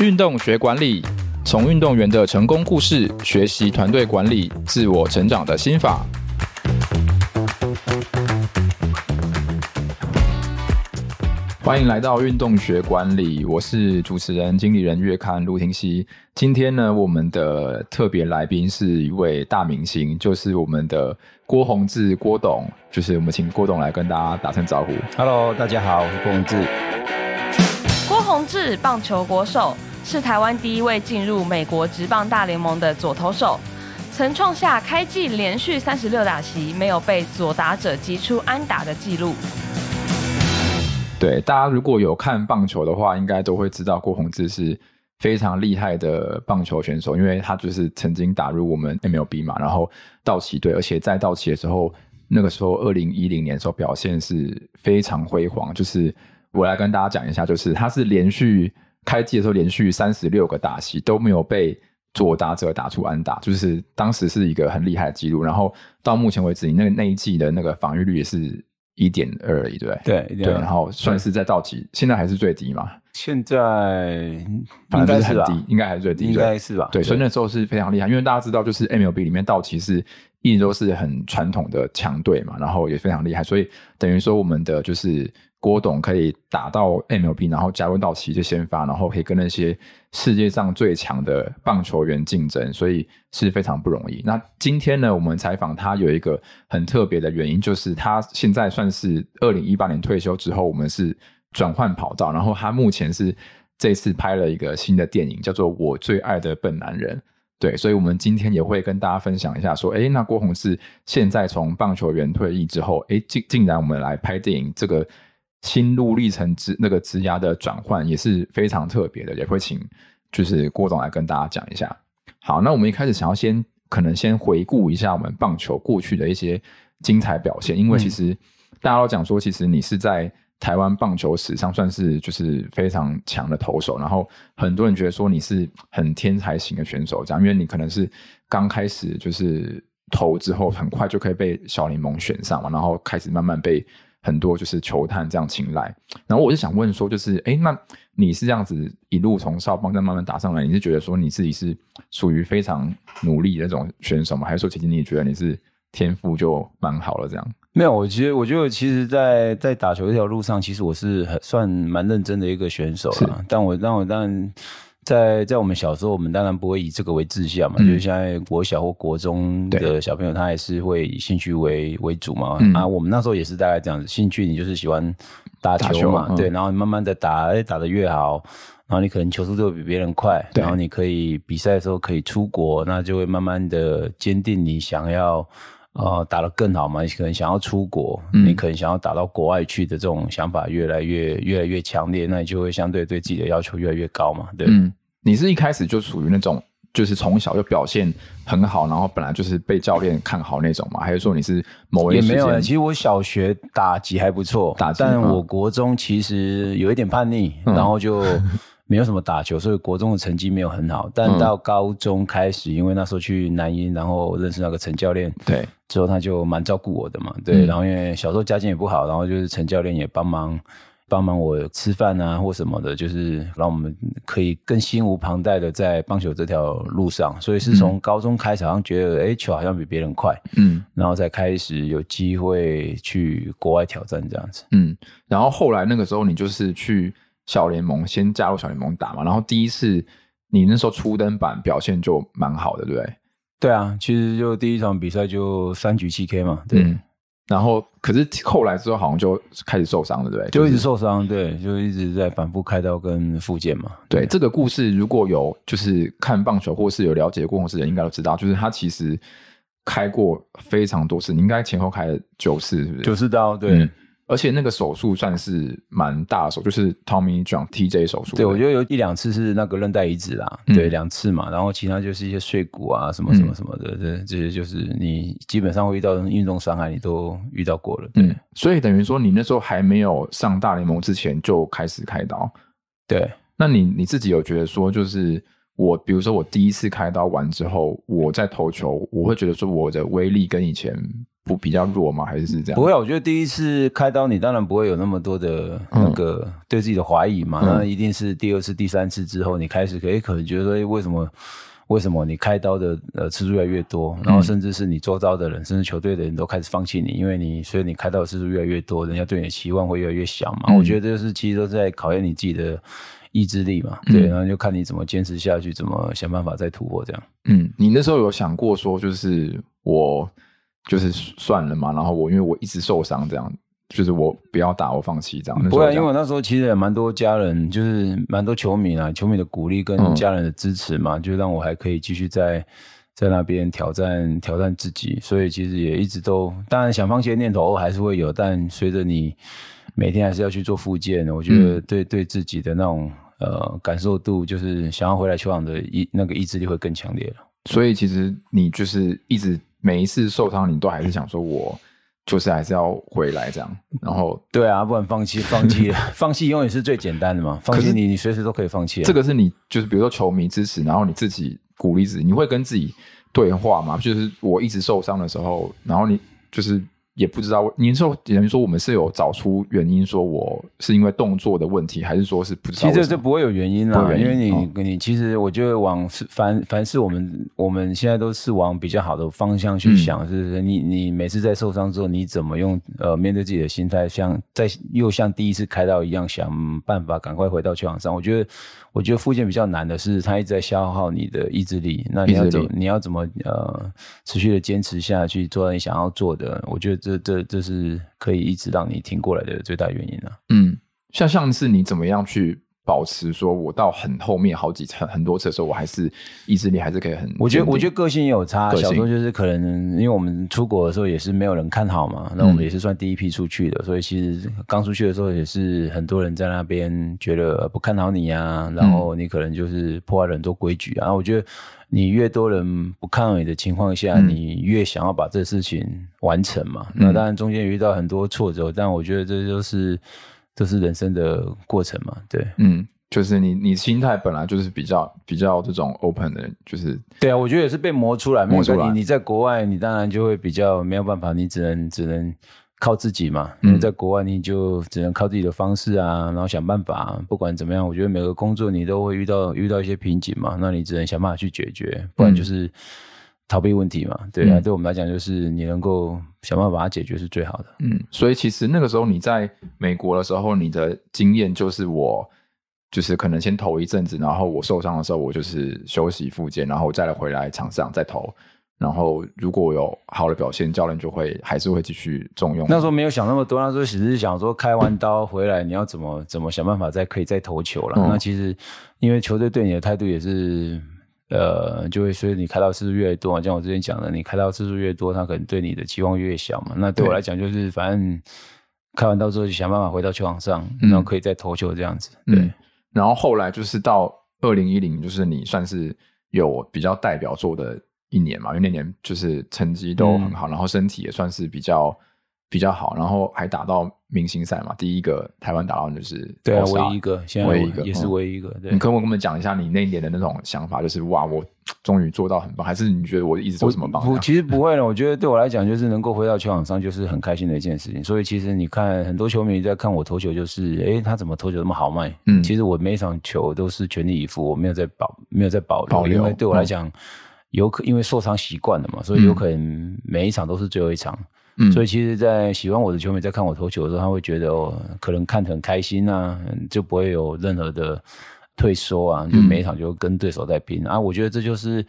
运动学管理，从运动员的成功故事学习团队管理、自我成长的心法。欢迎来到运动学管理，我是主持人、经理人月刊陆廷熙。今天呢，我们的特别来宾是一位大明星，就是我们的郭宏志郭董，就是我们请郭董来跟大家打声招呼。Hello，大家好，我是郭宏志。郭宏志，棒球国手，是台湾第一位进入美国职棒大联盟的左投手，曾创下开季连续三十六打席没有被左打者击出安打的记录。对，大家如果有看棒球的话，应该都会知道郭泓志是非常厉害的棒球选手，因为他就是曾经打入我们 MLB 嘛，然后道奇队，而且在道奇的时候，那个时候二零一零年的时候表现是非常辉煌。就是我来跟大家讲一下，就是他是连续开季的时候连续三十六个打席都没有被左打者打出安打，就是当时是一个很厉害的记录。然后到目前为止，你那个那一季的那个防御率也是。一点二而已，对不对？对对，然后算是在道奇，现在还是最低嘛？现在反正是很低，应该还是最低，应该是吧？对，所以那时候是非常厉害，因为大家知道，就是 MLB 里面道奇是一直都是很传统的强队嘛，然后也非常厉害，所以等于说我们的就是。郭董可以打到 MLB，然后加入道奇就先发，然后可以跟那些世界上最强的棒球员竞争，所以是非常不容易。那今天呢，我们采访他有一个很特别的原因，就是他现在算是二零一八年退休之后，我们是转换跑道，然后他目前是这次拍了一个新的电影，叫做《我最爱的笨男人》。对，所以我们今天也会跟大家分享一下，说，哎，那郭泓志现在从棒球员退役之后，哎，竟竟然我们来拍电影这个。心路历程之那个职涯的转换也是非常特别的，也会请就是郭总来跟大家讲一下。好，那我们一开始想要先可能先回顾一下我们棒球过去的一些精彩表现，因为其实大家都讲说，其实你是在台湾棒球史上算是就是非常强的投手，然后很多人觉得说你是很天才型的选手，这样，因为你可能是刚开始就是投之后，很快就可以被小联盟选上嘛，然后开始慢慢被。很多就是球探这样青睐，然后我就想问说，就是哎，那你是这样子一路从少棒再慢慢打上来，你是觉得说你自己是属于非常努力的那种选手吗？还是说其实你也觉得你是天赋就蛮好了这样？没有，我觉得我觉得其实在，在在打球这条路上，其实我是很算蛮认真的一个选手了。但我但我但。在在我们小时候，我们当然不会以这个为志向嘛，嗯、就是现在国小或国中的小朋友，他还是会以兴趣为为主嘛。嗯、啊，我们那时候也是大概这样子，兴趣你就是喜欢打球嘛，球对，然后慢慢的打，哎，打得越好，然后你可能球速就会比别人快，然后你可以比赛的时候可以出国，那就会慢慢的坚定你想要。呃，打得更好嘛？你可能想要出国，嗯、你可能想要打到国外去的这种想法越来越越来越强烈，那你就会相对对自己的要求越来越高嘛？对。嗯，你是一开始就属于那种，就是从小就表现很好，然后本来就是被教练看好那种嘛？还是说你是某一个？也没有，其实我小学打击还不错，打，但我国中其实有一点叛逆，嗯、然后就。没有什么打球，所以国中的成绩没有很好。但到高中开始，嗯、因为那时候去南音，然后认识那个陈教练，对，之后他就蛮照顾我的嘛，对。嗯、然后因为小时候家境也不好，然后就是陈教练也帮忙帮忙我吃饭啊或什么的，就是让我们可以更心无旁贷的在棒球这条路上。所以是从高中开始，好像觉得哎、嗯、球好像比别人快，嗯，然后才开始有机会去国外挑战这样子，嗯。然后后来那个时候你就是去。小联盟先加入小联盟打嘛，然后第一次你那时候初登板表现就蛮好的，对不对？对啊，其实就第一场比赛就三局七 K 嘛，对。嗯、然后可是后来之后好像就开始受伤了，对不对？就一直受伤，对，就一直在反复开刀跟复健嘛。对，对这个故事如果有就是看棒球或是有了解过的人，应该都知道，就是他其实开过非常多次，你应该前后开了九次，是不是？九次刀，对。嗯而且那个手术算是蛮大手，就是 Tommy John TJ 手术。对，我觉得有一两次是那个韧带移植啦，嗯、对，两次嘛。然后其他就是一些碎骨啊，什么什么什么的，这、嗯、这些就是你基本上会遇到运动伤害，你都遇到过了。对，嗯、所以等于说你那时候还没有上大联盟之前就开始开刀。对，那你你自己有觉得说，就是我比如说我第一次开刀完之后，我在投球，我会觉得说我的威力跟以前不比较弱吗？还是是这样？不会，我觉得第一次开刀，你当然不会有那么多的那个对自己的怀疑嘛。嗯、那一定是第二次、第三次之后，你开始可以可能觉得说，为什么？为什么你开刀的呃次数越来越多，然后甚至是你周遭的人，嗯、甚至球队的人都开始放弃你，因为你所以你开刀的次数越来越多，人家对你的期望会越来越小嘛。嗯、我觉得就是其实都在考验你自己的意志力嘛。对，然后就看你怎么坚持下去，怎么想办法再突破这样。嗯，你那时候有想过说，就是我就是算了嘛，然后我因为我一直受伤这样。就是我不要打，我放弃这样。不会，因为我那时候其实也蛮多家人，就是蛮多球迷啊，球迷的鼓励跟家人的支持嘛，嗯、就让我还可以继续在在那边挑战挑战自己。所以其实也一直都，当然想放弃的念头还是会有，但随着你每天还是要去做复健，我觉得对、嗯、对自己的那种呃感受度，就是想要回来球场的意那个意志力会更强烈了。所以其实你就是一直每一次受伤，你都还是想说我。就是还是要回来这样，然后 对啊，不然放弃，放弃，放弃永远是最简单的嘛。放弃你，你随时都可以放弃。这个是你就是比如说球迷支持，然后你自己鼓励自己，你会跟自己对话吗？就是我一直受伤的时候，然后你就是。也不知道，您说等于说我们是有找出原因，说我是因为动作的问题，还是说是不知道？其实这不会有原因啦，因为你、哦、你其实我觉得往凡凡是我们我们现在都是往比较好的方向去想，是不是？你你每次在受伤之后，你怎么用呃面对自己的心态，像在又像第一次开刀一样，想办法赶快回到球场上？我觉得。我觉得复健比较难的是，他一直在消耗你的意志力。那你要怎你要怎么呃持续的坚持下去，做到你想要做的？我觉得这这这是可以一直让你挺过来的最大原因啊。嗯，像上次你怎么样去？保持说，我到很后面好几层很多次的时候，我还是意志力还是可以很。我觉得我觉得个性也有差。小时候就是可能，因为我们出国的时候也是没有人看好嘛，那我们也是算第一批出去的，嗯、所以其实刚出去的时候也是很多人在那边觉得不看好你啊，然后你可能就是破坏了很多规矩啊。然后我觉得你越多人不看好你的情况下，嗯、你越想要把这事情完成嘛。嗯、那当然中间遇到很多挫折，但我觉得这就是。这是人生的过程嘛？对，嗯，就是你你心态本来就是比较比较这种 open 的，就是对啊，我觉得也是被磨出来，磨出来。你你在国外，你当然就会比较没有办法，你只能只能靠自己嘛。因为在国外，你就只能靠自己的方式啊，然后想办法。不管怎么样，我觉得每个工作你都会遇到遇到一些瓶颈嘛，那你只能想办法去解决，不然就是。嗯逃避问题嘛，对啊，嗯、对我们来讲，就是你能够想办法把它解决是最好的。嗯，所以其实那个时候你在美国的时候，你的经验就是我，就是可能先投一阵子，然后我受伤的时候，我就是休息复健，然后再来回来场上再投。然后如果有好的表现，教练就会还是会继续重用。那时候没有想那么多，那时候只是想说开完刀回来，你要怎么怎么想办法再可以再投球了。嗯、那其实因为球队对你的态度也是。呃，就会随着你开到次数越多，像我之前讲的，你开到次数越多，他可能对你的期望越小嘛。那对我来讲，就是反正开完刀之后就想办法回到球场上，然后可以再投球这样子。对，嗯、然后后来就是到二零一零，就是你算是有比较代表作的一年嘛，因为那年就是成绩都很好，嗯、然后身体也算是比较比较好，然后还打到。明星赛嘛，第一个台湾打到就是对啊，唯一一个，现在唯一一个也是唯一一个。对，你可不可以跟我们讲一下你那一年的那种想法？就是哇，我终于做到很棒，还是你觉得我一直做什么棒？我其实不会了，我觉得对我来讲，就是能够回到球场上，就是很开心的一件事情。所以其实你看，很多球迷在看我投球，就是哎，他怎么投球那么豪迈？嗯，其实我每一场球都是全力以赴，我没有在保，没有在保留，因为对我来讲，有可因为受伤习惯了嘛，所以有可能每一场都是最后一场。嗯、所以其实，在喜欢我的球迷在看我投球的时候，他会觉得哦，可能看得很开心啊，就不会有任何的退缩啊，就每一场就跟对手在拼、嗯、啊。我觉得这就是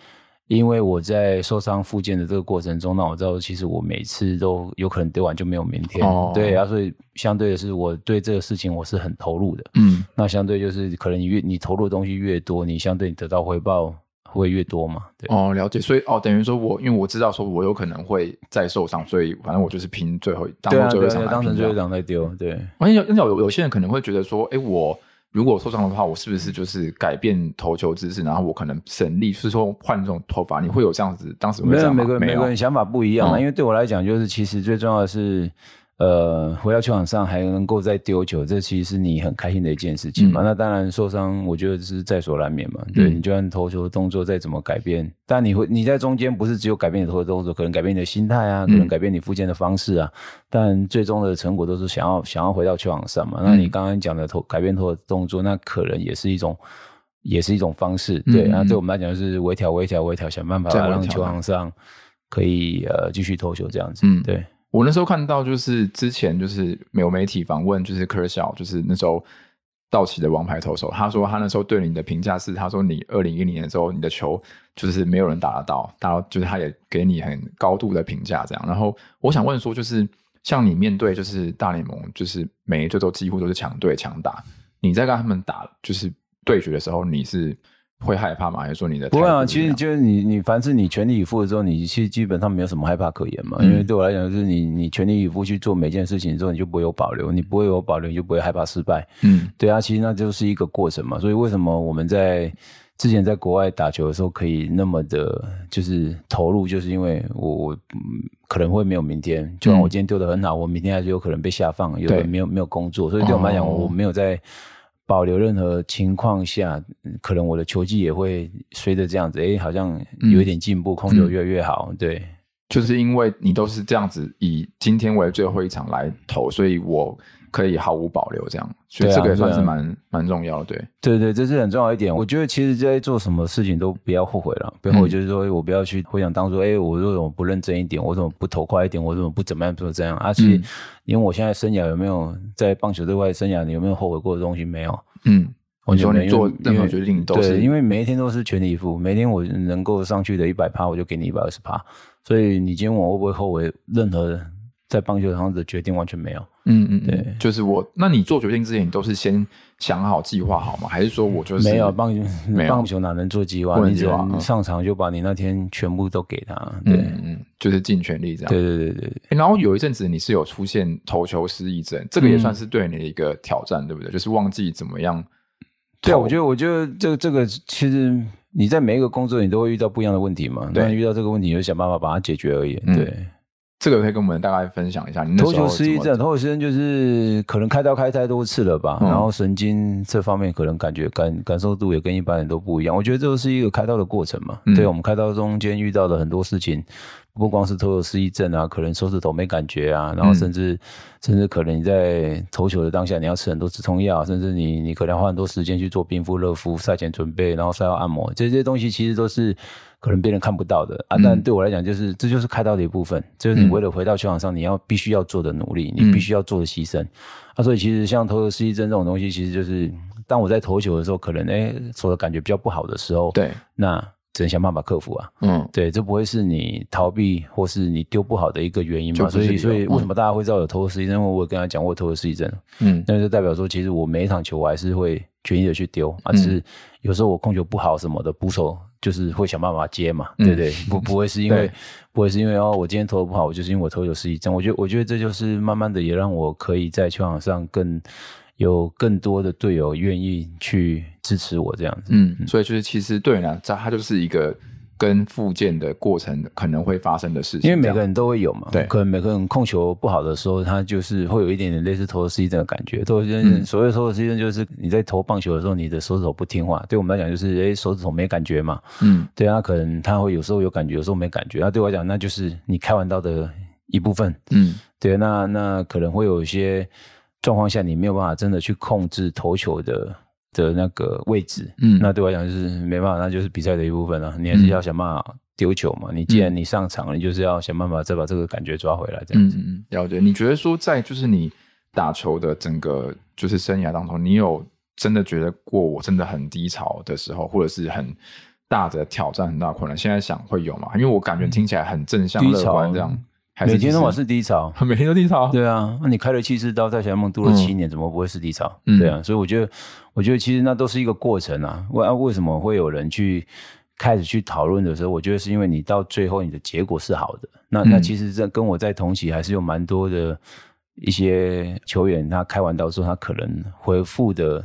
因为我在受伤复健的这个过程中，那我知道其实我每次都有可能丢完就没有明天。哦，对啊，所以相对的是，我对这个事情我是很投入的。嗯，那相对就是可能你越你投入的东西越多，你相对你得到回报。会越多嘛？对哦，了解。所以哦，等于说我因为我知道说我有可能会再受伤，所以反正我就是拼最后当做最后一场，当成最后一场再丢。对，而且有有有些人可能会觉得说，哎，我如果受伤的话，我是不是就是改变投球姿势，然后我可能省力，是说换这种投法？你会有这样子？当时？没有，每个每个人想法不一样嘛。因为对我来讲，就是其实最重要的是。呃，回到球场上还能够再丢球，这其实是你很开心的一件事情嘛。嗯、那当然受伤，我觉得是在所难免嘛。对、嗯、你就算投球的动作再怎么改变，但你会你在中间不是只有改变你投球的动作，可能改变你的心态啊，可能改变你复健的方式啊。嗯、但最终的成果都是想要想要回到球场上嘛。那你刚刚讲的投改变投的动作，那可能也是一种也是一种方式。对，那、嗯、对我们来讲就是微调微调微调，想办法让球场上可以呃继续投球这样子。嗯，对。我那时候看到，就是之前就是有媒体访问，就是 Kershaw，就是那时候道奇的王牌投手，他说他那时候对你的评价是，他说你二零一零年的时候，你的球就是没有人打得到，他就是他也给你很高度的评价这样。然后我想问说，就是像你面对就是大联盟，就是每一队都几乎都是强队强打，你在跟他们打就是对决的时候，你是？会害怕吗？还是说你的？不会啊，其实就是你，你凡是你全力以赴的时候，你其实基本上没有什么害怕可言嘛。嗯、因为对我来讲，就是你你全力以赴去做每件事情之后，你就不会有保留，你不会有保留，你就不会害怕失败。嗯，对啊，其实那就是一个过程嘛。所以为什么我们在之前在国外打球的时候可以那么的，就是投入，就是因为我我可能会没有明天。就算我今天丢的很好，我明天还是有可能被下放，有没有没有工作。所以对我们来讲，我没有在。保留任何情况下，可能我的球技也会随着这样子，哎、欸，好像有一点进步，嗯、控球越来越好。嗯、对，就是因为你都是这样子以今天为最后一场来投，所以我可以毫无保留这样，所以这个也算是蛮蛮、啊、重要的。对，对对，这是很重要一点。我觉得其实在做什么事情都不要后悔了，不要后悔就是说我不要去回想当初，哎、欸，我为什么不认真一点？我怎么不投快一点？我怎么不怎么样做这样？而、啊、且。嗯因为我现在生涯有没有在棒球这块生涯，你有没有后悔过的东西？没有。嗯，我觉得你做任何决定都是对，因为每一天都是全力以赴，每天我能够上去的一百趴，我就给你一百二十趴。所以你今天问我会不会后悔任何在棒球上的决定？完全没有。嗯嗯，对，就是我。那你做决定之前，你都是先想好计划好吗？还是说我就是没有棒球？没有 棒球哪能做计划？你只能上场就把你那天全部都给他。对，嗯嗯，就是尽全力这样。对对对对，欸。然后有一阵子你是有出现投球失忆症，这个也算是对你的一个挑战，对不对？就是忘记怎么样。对，我觉得，我觉得这个这个其实你在每一个工作你都会遇到不一样的问题嘛。对，遇到这个问题，你就想办法把它解决而已。对。这个可以跟我们大概分享一下。你头球失忆症，头球失忆症就是可能开刀开太多次了吧，嗯、然后神经这方面可能感觉感感受度也跟一般人都不一样。我觉得这是一个开刀的过程嘛。嗯、对，我们开刀中间遇到的很多事情，不光是投球失忆症啊，可能手指头没感觉啊，然后甚至、嗯、甚至可能你在投球的当下，你要吃很多止痛药，甚至你你可能要花很多时间去做冰敷、热敷、赛前准备，然后赛后按摩，这些东西其实都是。可能别人看不到的啊，但对我来讲，就是、嗯、这就是开刀的一部分，这、就是你为了回到球场上，你要必须要做的努力，嗯、你必须要做的牺牲。啊，所以其实像投球失忆症这种东西，其实就是当我在投球的时候，可能哎，手、欸、的感觉比较不好的时候，对，那只能想办法克服啊。嗯，对，这不会是你逃避或是你丢不好的一个原因嘛？所以，所以为什么大家会知道有投球失忆症？因为我跟他讲过投球失忆症，嗯，那就代表说，其实我每一场球我还是会全力的去丢啊，只是有时候我控球不好什么的，捕手。就是会想办法接嘛，对不对？不不会是因为不会是因为哦，我今天投的不好，我就是因为我投球失忆症。我觉得我觉得这就是慢慢的也让我可以在球场上更有更多的队友愿意去支持我这样子。嗯，所以就是其实对呢，这它就是一个。跟复健的过程可能会发生的事情，因为每个人都会有嘛。对，可能每个人控球不好的时候，他就是会有一点点类似投球失忆症的感觉。投球、嗯、所谓投球失忆症，就是你在投棒球的时候，你的手指头不听话。对我们来讲，就是诶、欸，手指头没感觉嘛。嗯，对啊，可能他会有时候有感觉，有时候没感觉。那对我来讲，那就是你开完刀的一部分。嗯，对，那那可能会有一些状况下，你没有办法真的去控制投球的。的那个位置，嗯，那对我来讲就是没办法，那就是比赛的一部分了。你还是要想办法丢球嘛。嗯、你既然你上场了，你就是要想办法再把这个感觉抓回来，这样子。嗯嗯，了解。你觉得说在就是你打球的整个就是生涯当中，你有真的觉得过我真的很低潮的时候，或者是很大的挑战、很大困难？现在想会有吗？因为我感觉听起来很正向、乐观这样。每天都是低潮，每天都低潮。对啊，那你开了七次刀，在小联盟读了七年，怎么不会是低潮？嗯、对啊，所以我觉得，我觉得其实那都是一个过程啊。为为什么会有人去开始去讨论的时候，我觉得是因为你到最后你的结果是好的。那那其实这跟我在同期还是有蛮多的一些球员，他开完刀之后，他可能回复的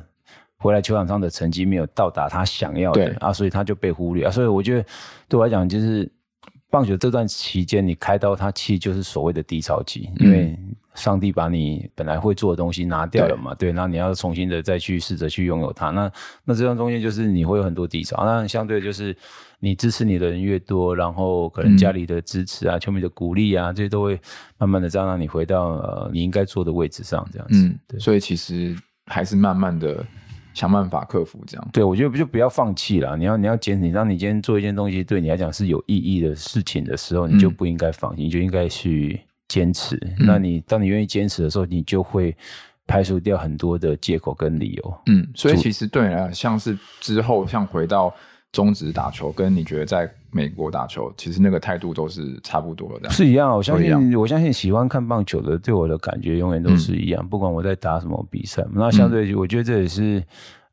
回来球场上的成绩没有到达他想要的啊，所以他就被忽略啊。所以我觉得对我来讲就是。棒球这段期间，你开刀，它其实就是所谓的低潮期，因为上帝把你本来会做的东西拿掉了嘛？对，那你要重新的再去试着去拥有它。那那这段中间就是你会有很多低潮，那相对就是你支持你的人越多，然后可能家里的支持啊、球迷的鼓励啊，这些都会慢慢的这样让你回到呃你应该坐的位置上，这样子。嗯，对。所以其实还是慢慢的。想办法克服这样，对，我觉得就不要放弃了。你要你要坚持，你当你今天做一件东西对你来讲是有意义的事情的时候，你就不应该放弃，你就应该去坚持。嗯、那你当你愿意坚持的时候，你就会排除掉很多的借口跟理由。嗯，所以其实对你来讲，像是之后像回到中职打球，跟你觉得在美国打球，其实那个态度都是差不多的，是一样。我相信，我相信喜欢看棒球的，对我的感觉永远都是一样。嗯、不管我在打什么比赛，那相对，我觉得这也是。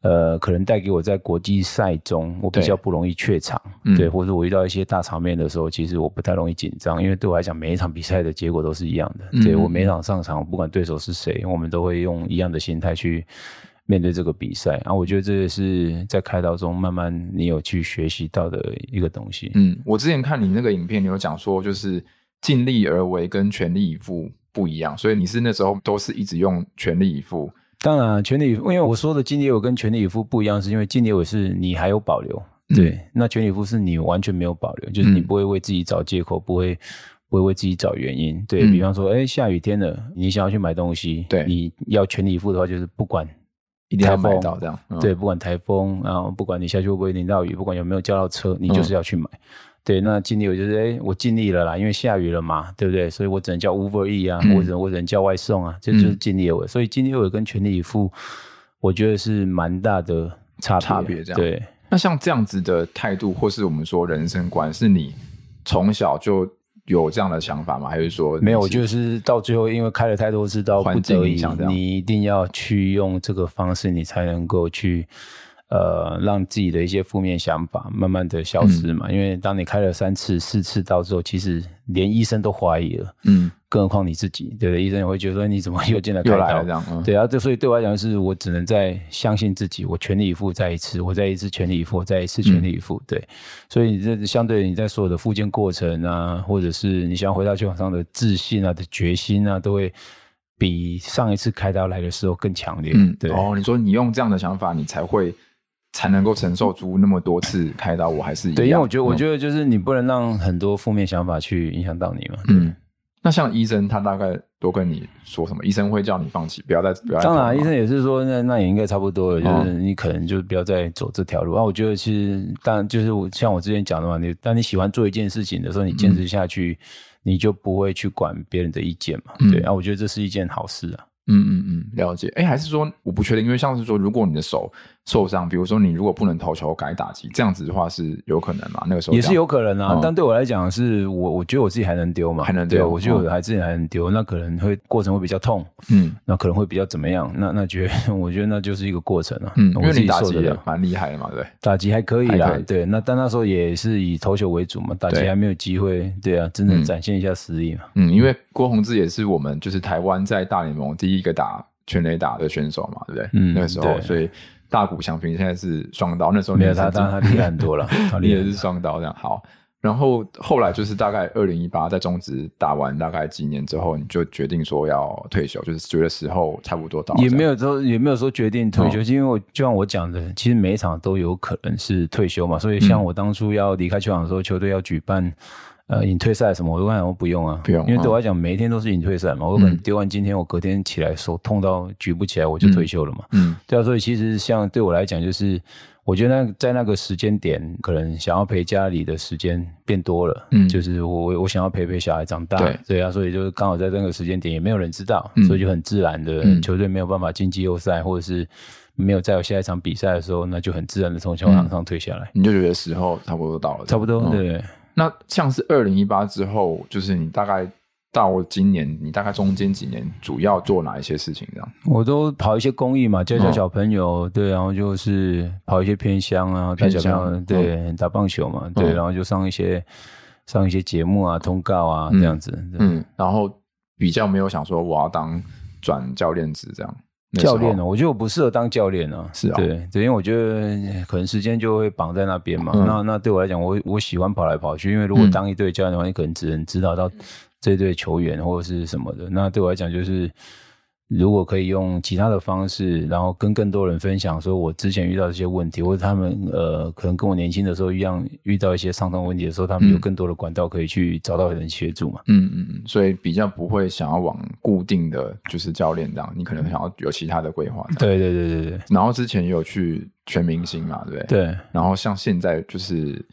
呃，可能带给我在国际赛中，我比较不容易怯场，对，对，或者我遇到一些大场面的时候，其实我不太容易紧张，因为对我来讲，每一场比赛的结果都是一样的。嗯、对，我每一场上场，不管对手是谁，我们都会用一样的心态去面对这个比赛。然后我觉得这也是在开刀中慢慢你有去学习到的一个东西。嗯，我之前看你那个影片，你有讲说，就是尽力而为跟全力以赴不一样，所以你是那时候都是一直用全力以赴。当然，全力以赴，因为我说的尽力以赴跟全力以赴不一样，是因为尽力以赴是你还有保留，嗯、对，那全力以赴是你完全没有保留，就是你不会为自己找借口，不会不会为自己找原因。对、嗯、比方说，哎、欸，下雨天了，你想要去买东西，对，你要全力以赴的话，就是不管一定要买到这样，嗯、对，不管台风，然后不管你下去会不会淋到雨，不管有没有叫到车，你就是要去买。嗯对，那尽力我就是，哎，我尽力了啦，因为下雨了嘛，对不对？所以我只能叫 Uber E 啊，或者、嗯、我只能叫外送啊，这就，是尽力而为。嗯、所以尽力而为跟全力以赴，我觉得是蛮大的差差别。这样，对。那像这样子的态度，或是我们说人生观，是你从小就有这样的想法吗？还是说没有？就是到最后，因为开了太多次刀，不得已，你一定要去用这个方式，你才能够去。呃，让自己的一些负面想法慢慢的消失嘛，嗯、因为当你开了三次、四次刀之后，其实连医生都怀疑了，嗯，更何况你自己，对不对？医生也会觉得说你怎么 又进来开刀？又来了这样，嗯、对啊，这所以对我来讲是我只能再相信自己，我全力以赴再一次，我再一次全力以赴，再一次全力以赴，嗯、对，所以这相对你在所有的复健过程啊，或者是你想要回到球场上的自信啊的决心啊，都会比上一次开刀来的时候更强烈。嗯，对。哦，你说你用这样的想法，你才会。才能够承受住那么多次开刀，我还是一样。对，因为我觉得，我觉得就是你不能让很多负面想法去影响到你嘛。嗯，那像医生，他大概都跟你说什么？医生会叫你放弃，不要再不要再。当然，医生也是说，那那也应该差不多了，就是你可能就不要再走这条路。啊，我觉得其实，当然就是我像我之前讲的嘛，你当你喜欢做一件事情的时候，你坚持下去，你就不会去管别人的意见嘛。对啊，我觉得这是一件好事啊。嗯嗯嗯，了解。哎，还是说我不确定，因为像是说，如果你的手受伤，比如说你如果不能投球改打击，这样子的话是有可能嘛？那个时候也是有可能啊。嗯、但对我来讲，是我我觉得我自己还能丢嘛，还能丢。我觉得我还自己还能丢，嗯、那可能会过程会比较痛，嗯，那可能会比较怎么样？那那觉得我觉得那就是一个过程啊。嗯，因为你打击也蛮厉害的嘛，对，打击还可以啦。以对，那但那时候也是以投球为主嘛，打击还没有机会。对啊，真的展现一下实力嘛。嗯，因为郭宏志也是我们就是台湾在大联盟第一个打。全垒打的选手嘛，对不对？嗯，那个时候，所以大谷翔平现在是双刀。那时候你也他当然他厉害很多了，你也是双刀这样。好，然后后来就是大概二零一八在中职打完大概几年之后，你就决定说要退休，就是觉得时候差不多到。也没有说也没有说决定退休，是、因为我就像我讲的，其实每一场都有可能是退休嘛。所以像我当初要离开球场的时候，球队要举办。呃，隐退赛什么，我都跟他讲，我不用啊，不用，因为对我来讲，每一天都是隐退赛嘛。我可能丢完今天，我隔天起来手痛到举不起来，我就退休了嘛。嗯，对啊，所以其实像对我来讲，就是我觉得那在那个时间点，可能想要陪家里的时间变多了。嗯，就是我我想要陪陪小孩长大。对，对啊，所以就是刚好在那个时间点，也没有人知道，所以就很自然的，球队没有办法进季后赛，或者是没有再有下一场比赛的时候，那就很自然的从球场上退下来。你就觉得时候差不多到了，差不多，对。那像是二零一八之后，就是你大概到今年，你大概中间几年主要做哪一些事情？这样，我都跑一些公益嘛，教教小朋友，对，然后就是跑一些偏乡啊，带小朋友，对，打棒球嘛，对，然后就上一些上一些节目啊，通告啊这样子，嗯，然后比较没有想说我要当转教练职这样。教练呢？我觉得我不适合当教练呢。是啊，对对，因为我觉得可能时间就会绑在那边嘛。那那对我来讲，我我喜欢跑来跑去，因为如果当一队教练的话，你可能只能指导到这队球员或者是什么的。那对我来讲，就是如果可以用其他的方式，然后跟更多人分享，说我之前遇到这些问题，或者他们呃，可能跟我年轻的时候一样遇到一些伤痛问题的时候，他们有更多的管道可以去找到人协助嘛。嗯嗯嗯，所以比较不会想要往固定的就是教练这样，你可能想要有其他的规划。对对对对对。然后之前也有去全明星嘛，对不对？对。然后像现在就是。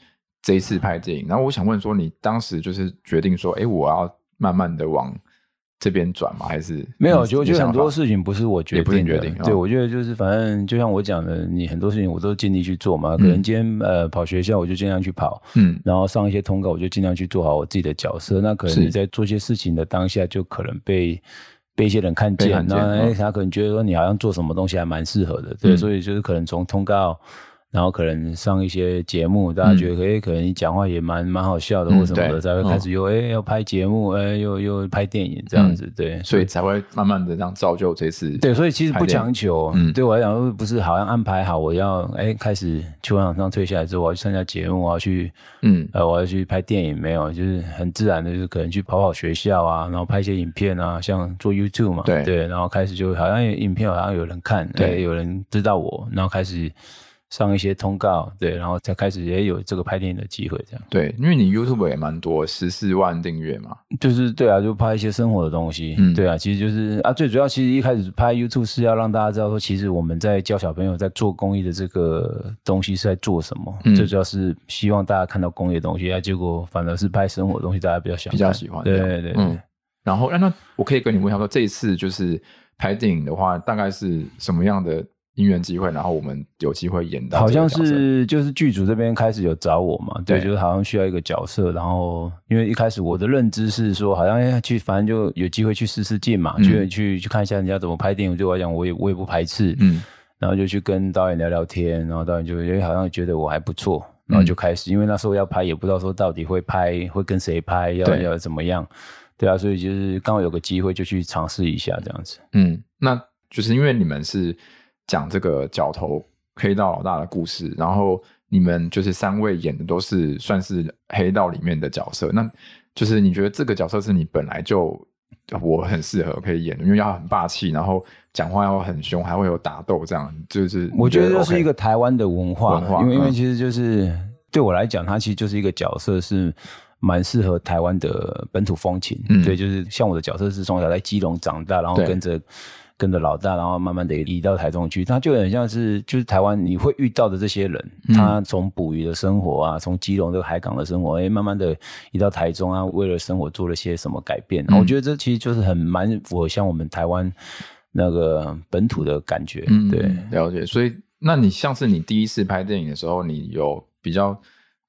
这一次拍电影，然后我想问说，你当时就是决定说，哎，我要慢慢的往这边转吗？还是没有？就我觉得很多事情不是我决定决定。对，我觉得就是反正就像我讲的，你很多事情我都尽力去做嘛。可能今天呃跑学校，我就尽量去跑，嗯，然后上一些通告，我就尽量去做好我自己的角色。那可能你在做些事情的当下，就可能被被一些人看见，那他可能觉得说你好像做什么东西还蛮适合的，对，所以就是可能从通告。然后可能上一些节目，大家觉得哎、嗯，可能你讲话也蛮蛮好笑的，或什么的，才会开始又哎、哦、要拍节目，哎又又拍电影这样子，嗯、对，所以才会慢慢的这样造就这次。对，所以其实不强求，嗯，对我来讲不是好像安排好我要哎开始球场上退下来之后我要去参加节目，我要去嗯。呃我要去拍电影，没有，就是很自然的，就是可能去跑跑学校啊，然后拍一些影片啊，像做 YouTube 嘛，对。对，然后开始就好像影片好像有人看，对，有人知道我，然后开始。上一些通告，对，然后才开始也有这个拍电影的机会，这样。对，因为你 YouTube 也蛮多，十四万订阅嘛。就是对啊，就拍一些生活的东西。嗯，对啊，其实就是啊，最主要其实一开始拍 YouTube 是要让大家知道说，其实我们在教小朋友在做公益的这个东西是在做什么。嗯，最主要是希望大家看到公益的东西啊，结果反而是拍生活的东西，大家比较喜欢，比较喜欢。对对对。嗯，然后那我可以跟你问一下说，这一次就是拍电影的话，大概是什么样的？因缘机会，然后我们有机会演到。好像是就是剧组这边开始有找我嘛，对，对，就是好像需要一个角色。然后因为一开始我的认知是说，好像要去，反正就有机会去试试镜嘛，嗯、去去去看一下人家怎么拍电影。对我来讲，我也我也不排斥。嗯，然后就去跟导演聊聊天，然后导演就因为好像觉得我还不错，然后就开始。嗯、因为那时候要拍，也不知道说到底会拍会跟谁拍，要要怎么样。对啊，所以就是刚好有个机会就去尝试一下这样子。嗯，那就是因为你们是。讲这个角头黑道老大的故事，然后你们就是三位演的都是算是黑道里面的角色，那就是你觉得这个角色是你本来就我很适合可以演的，因为要很霸气，然后讲话要很凶，还会有打斗，这样就是我觉得这是一个台湾的文化，文化因为因为其实就是对我来讲，它其实就是一个角色是蛮适合台湾的本土风情，嗯，对，就是像我的角色是从小在基隆长大，然后跟着。跟着老大，然后慢慢的移到台中去，他就很像是就是台湾你会遇到的这些人，嗯、他从捕鱼的生活啊，从基隆这个海港的生活，哎，慢慢的移到台中啊，为了生活做了些什么改变？嗯、我觉得这其实就是很蛮符合像我们台湾那个本土的感觉。嗯，对，了解。所以，那你像是你第一次拍电影的时候，你有比较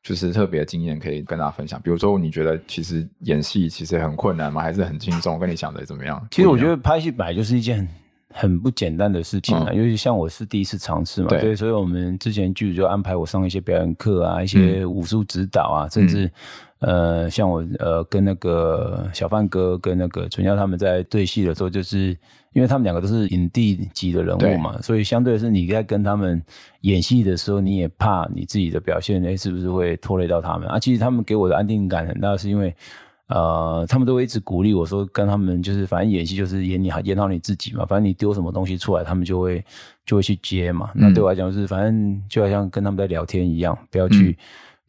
就是特别的经验可以跟大家分享？比如说，你觉得其实演戏其实很困难吗？还是很轻松？跟你想的怎么样？其实我觉得拍戏本来就是一件。很不简单的事情啊，嗯、尤其像我是第一次尝试嘛，对，对，所以我们之前剧组就安排我上一些表演课啊，一些武术指导啊，嗯、甚至呃，像我呃跟那个小范哥跟那个淳孝他们在对戏的时候，就是因为他们两个都是影帝级的人物嘛，所以相对的是你在跟他们演戏的时候，你也怕你自己的表现，哎，是不是会拖累到他们啊？其实他们给我的安定感很大，是因为。呃，他们都会一直鼓励我说，跟他们就是反正演戏就是演你好，演好你自己嘛。反正你丢什么东西出来，他们就会就会去接嘛。嗯、那对我来讲，就是反正就好像跟他们在聊天一样，不要去、嗯、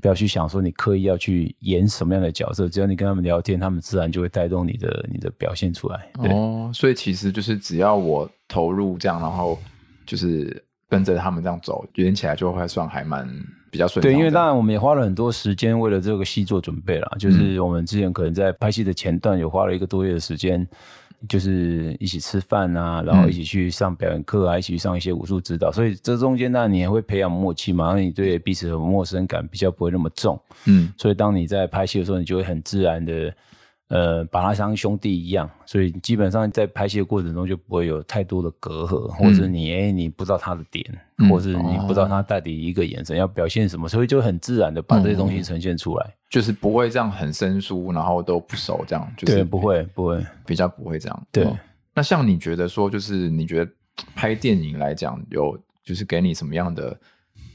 不要去想说你刻意要去演什么样的角色，只要你跟他们聊天，他们自然就会带动你的你的表现出来。哦，所以其实就是只要我投入这样，然后就是跟着他们这样走，演起来就会算还蛮。比较顺。对，因为当然我们也花了很多时间为了这个戏做准备了。就是我们之前可能在拍戏的前段有花了一个多月的时间，就是一起吃饭啊，然后一起去上表演课啊，一起去上一些武术指导。所以这中间呢，你也会培养默契嘛，让你对彼此的陌生感比较不会那么重。嗯，所以当你在拍戏的时候，你就会很自然的。呃，把他像兄弟一样，所以基本上在拍戏的过程中就不会有太多的隔阂，嗯、或者你哎、欸，你不知道他的点，嗯、或者你不知道他到底一个眼神要表现什么，所以就很自然的把这些东西呈现出来，就是不会这样很生疏，然后都不熟这样，就是对，不会不会。比较不会这样。对、嗯，那像你觉得说，就是你觉得拍电影来讲，有就是给你什么样的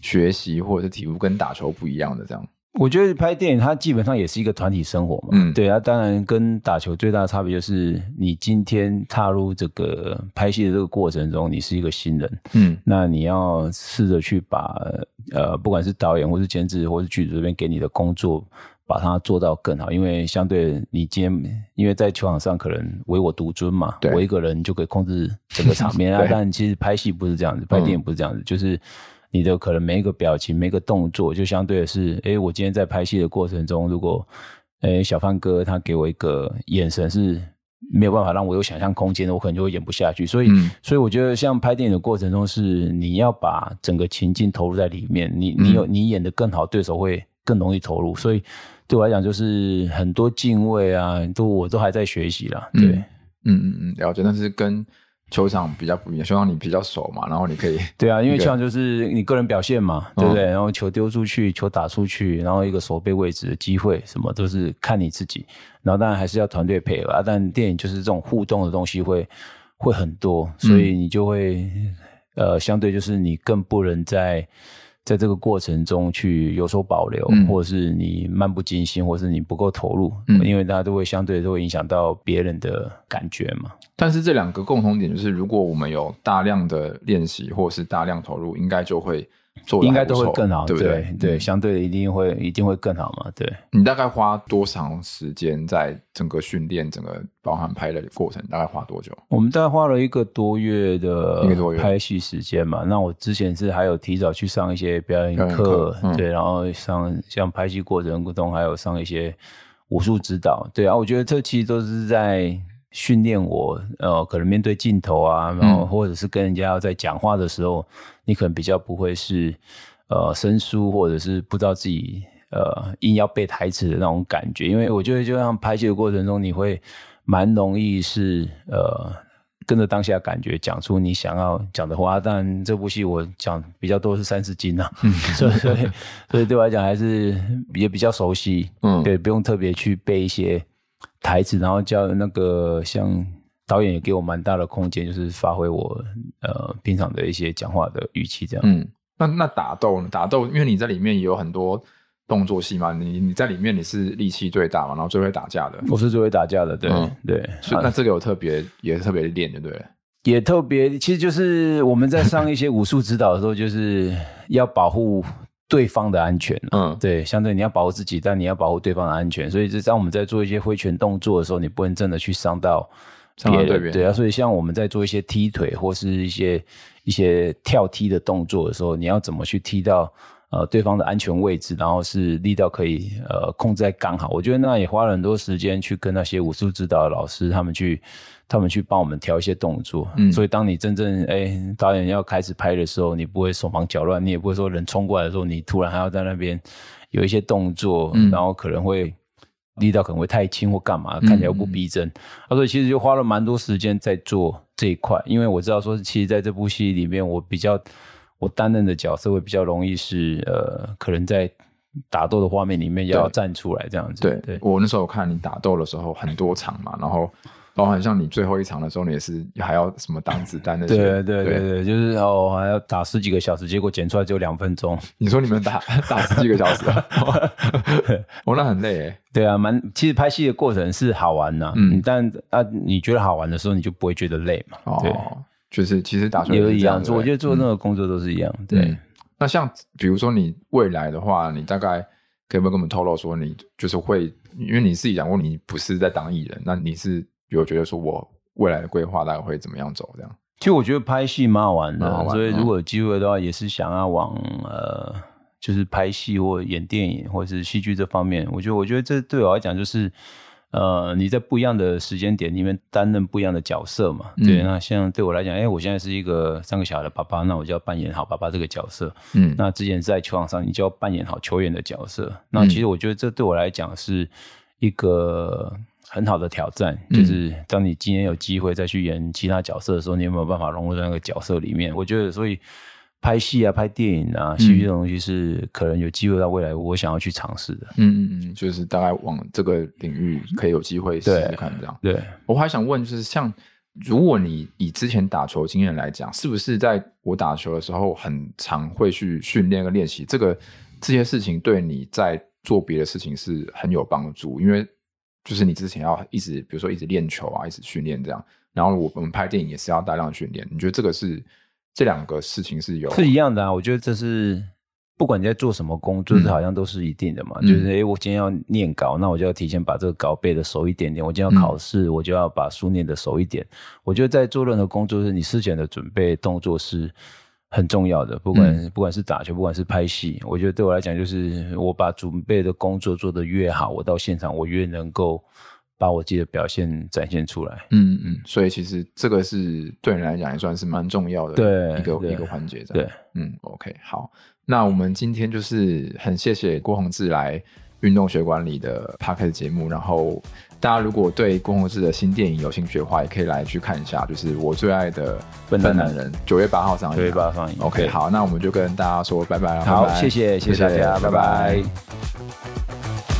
学习或者是体悟跟打球不一样的这样？我觉得拍电影它基本上也是一个团体生活嘛，嗯，对啊，当然跟打球最大的差别就是，你今天踏入这个拍戏的这个过程中，你是一个新人，嗯，那你要试着去把呃，不管是导演或是监制或是剧组这边给你的工作，把它做到更好，因为相对你今天因为在球场上可能唯我独尊嘛，我一个人就可以控制整个场面啊，但其实拍戏不是这样子，拍电影不是这样子，嗯、就是。你的可能每一个表情、每一个动作，就相对的是，哎、欸，我今天在拍戏的过程中，如果，哎、欸，小范哥他给我一个眼神是没有办法让我有想象空间的，我可能就会演不下去。所以，嗯、所以我觉得像拍电影的过程中，是你要把整个情境投入在里面，你你有你演的更好，对手会更容易投入。所以，对我来讲，就是很多敬畏啊，都我都还在学习啦。对，嗯嗯嗯，了解，但是跟。球场比较不一样，球场你比较熟嘛，然后你可以 对啊，因为球场就是你个人表现嘛，对不对？然后球丢出去，球打出去，然后一个守备位置的机会，什么都是看你自己。然后当然还是要团队配合啊，但电影就是这种互动的东西会会很多，所以你就会呃，相对就是你更不能在。在这个过程中去有所保留，嗯、或者是你漫不经心，或者是你不够投入，嗯、因为大家都会相对都会影响到别人的感觉嘛。但是这两个共同点就是，如果我们有大量的练习，或者是大量投入，应该就会。应该都会更好，对不对？对，对，相对的一定会一定会更好嘛。对，你大概花多长时间在整个训练、整个包含拍的过程？大概花多久？我们大概花了一个多月的一个多月拍戏时间嘛。那我之前是还有提早去上一些表演课，嗯、对，然后上像拍戏过程中还有上一些武术指导。对啊，我觉得这其实都是在。训练我，呃，可能面对镜头啊，然后或者是跟人家在讲话的时候，嗯、你可能比较不会是，呃，生疏，或者是不知道自己，呃，硬要背台词的那种感觉。因为我觉得，就像拍戏的过程中，你会蛮容易是，呃，跟着当下感觉讲出你想要讲的话。但这部戏我讲比较多是三十斤呐、啊，嗯、所以所以所以对我来讲还是也比较熟悉，嗯，对，不用特别去背一些。台词，然后叫那个像导演也给我蛮大的空间，就是发挥我呃平常的一些讲话的语气这样。嗯，那那打斗呢？打斗，因为你在里面也有很多动作戏嘛，你你在里面你是力气最大嘛，然后最会打架的。我是最会打架的，对、嗯、对。所以那这个有特别也特别练，对不对？也特别，其实就是我们在上一些武术指导的时候，就是要保护。对方的安全，嗯，对，相对你要保护自己，但你要保护对方的安全，所以就当我们在做一些挥拳动作的时候，你不能真的去伤到别人，对，对啊，所以像我们在做一些踢腿或是一些一些跳踢的动作的时候，你要怎么去踢到呃对方的安全位置，然后是力道可以呃控制在刚好，我觉得那也花了很多时间去跟那些武术指导的老师他们去。他们去帮我们调一些动作，嗯，所以当你真正哎、欸、导演要开始拍的时候，你不会手忙脚乱，你也不会说人冲过来的时候，你突然还要在那边有一些动作，嗯、然后可能会力道可能会太轻或干嘛，看起来又不逼真。啊，所以其实就花了蛮多时间在做这一块，因为我知道说，其实在这部戏里面，我比较我担任的角色会比较容易是呃，可能在打斗的画面里面要站出来这样子。对，对我那时候看你打斗的时候很多场嘛，然后。包含像你最后一场的时候，你也是还要什么挡子弹那些？对对对对，就是哦，还要打十几个小时，结果剪出来只有两分钟。你说你们打打十几个小时啊？哦，那很累诶。对啊，蛮其实拍戏的过程是好玩呐，嗯，但啊，你觉得好玩的时候，你就不会觉得累嘛？哦，就是其实打出来也一样，做我觉得做那个工作都是一样。对，那像比如说你未来的话，你大概可以不可以跟我们透露说，你就是会，因为你自己讲过，你不是在当艺人，那你是？有觉得说，我未来的规划大概会怎么样走？这样，其实我觉得拍戏蛮好玩的，玩所以如果有机会的话，也是想要往呃，就是拍戏或演电影或者是戏剧这方面。我觉得，我觉得这对我来讲就是，呃，你在不一样的时间点里面担任不一样的角色嘛。嗯、对，那像对我来讲，哎、欸，我现在是一个三个小孩的爸爸，那我就要扮演好爸爸这个角色。嗯，那之前在球场上，你就要扮演好球员的角色。那其实我觉得这对我来讲是一个。很好的挑战，就是当你今天有机会再去演其他角色的时候，你有没有办法融入在那个角色里面？我觉得，所以拍戏啊、拍电影啊、戏剧这种东西是可能有机会到未来我想要去尝试的。嗯嗯嗯，就是大概往这个领域可以有机会试试看这样。对，对我还想问，就是像如果你以之前打球经验来讲，是不是在我打球的时候很常会去训练跟练习这个这些事情，对你在做别的事情是很有帮助，因为就是你之前要一直，比如说一直练球啊，一直训练这样，然后我我们拍电影也是要大量训练。你觉得这个是这两个事情是有是一样的啊？我觉得这是不管你在做什么工作，这好像都是一定的嘛。嗯、就是诶、欸，我今天要念稿，那我就要提前把这个稿背的熟一点点。我今天要考试，嗯、我就要把书念的熟一点。我觉得在做任何工作，是你事前的准备动作是。很重要的，不管、嗯、不管是打球，不管是拍戏，我觉得对我来讲，就是我把准备的工作做得越好，我到现场我越能够把我自己的表现展现出来。嗯嗯，所以其实这个是对你来讲也算是蛮重要的一个一个环节。对，嗯，OK，好，那我们今天就是很谢谢郭宏志来运动学管理的 Podcast 节目，然后。大家如果对郭宏志的新电影有兴趣的话，也可以来去看一下，就是我最爱的笨蛋男人，九月八号上映。九月八号上映。OK，好，那我们就跟大家说拜拜了。好，拜拜谢谢，谢谢大家。拜拜。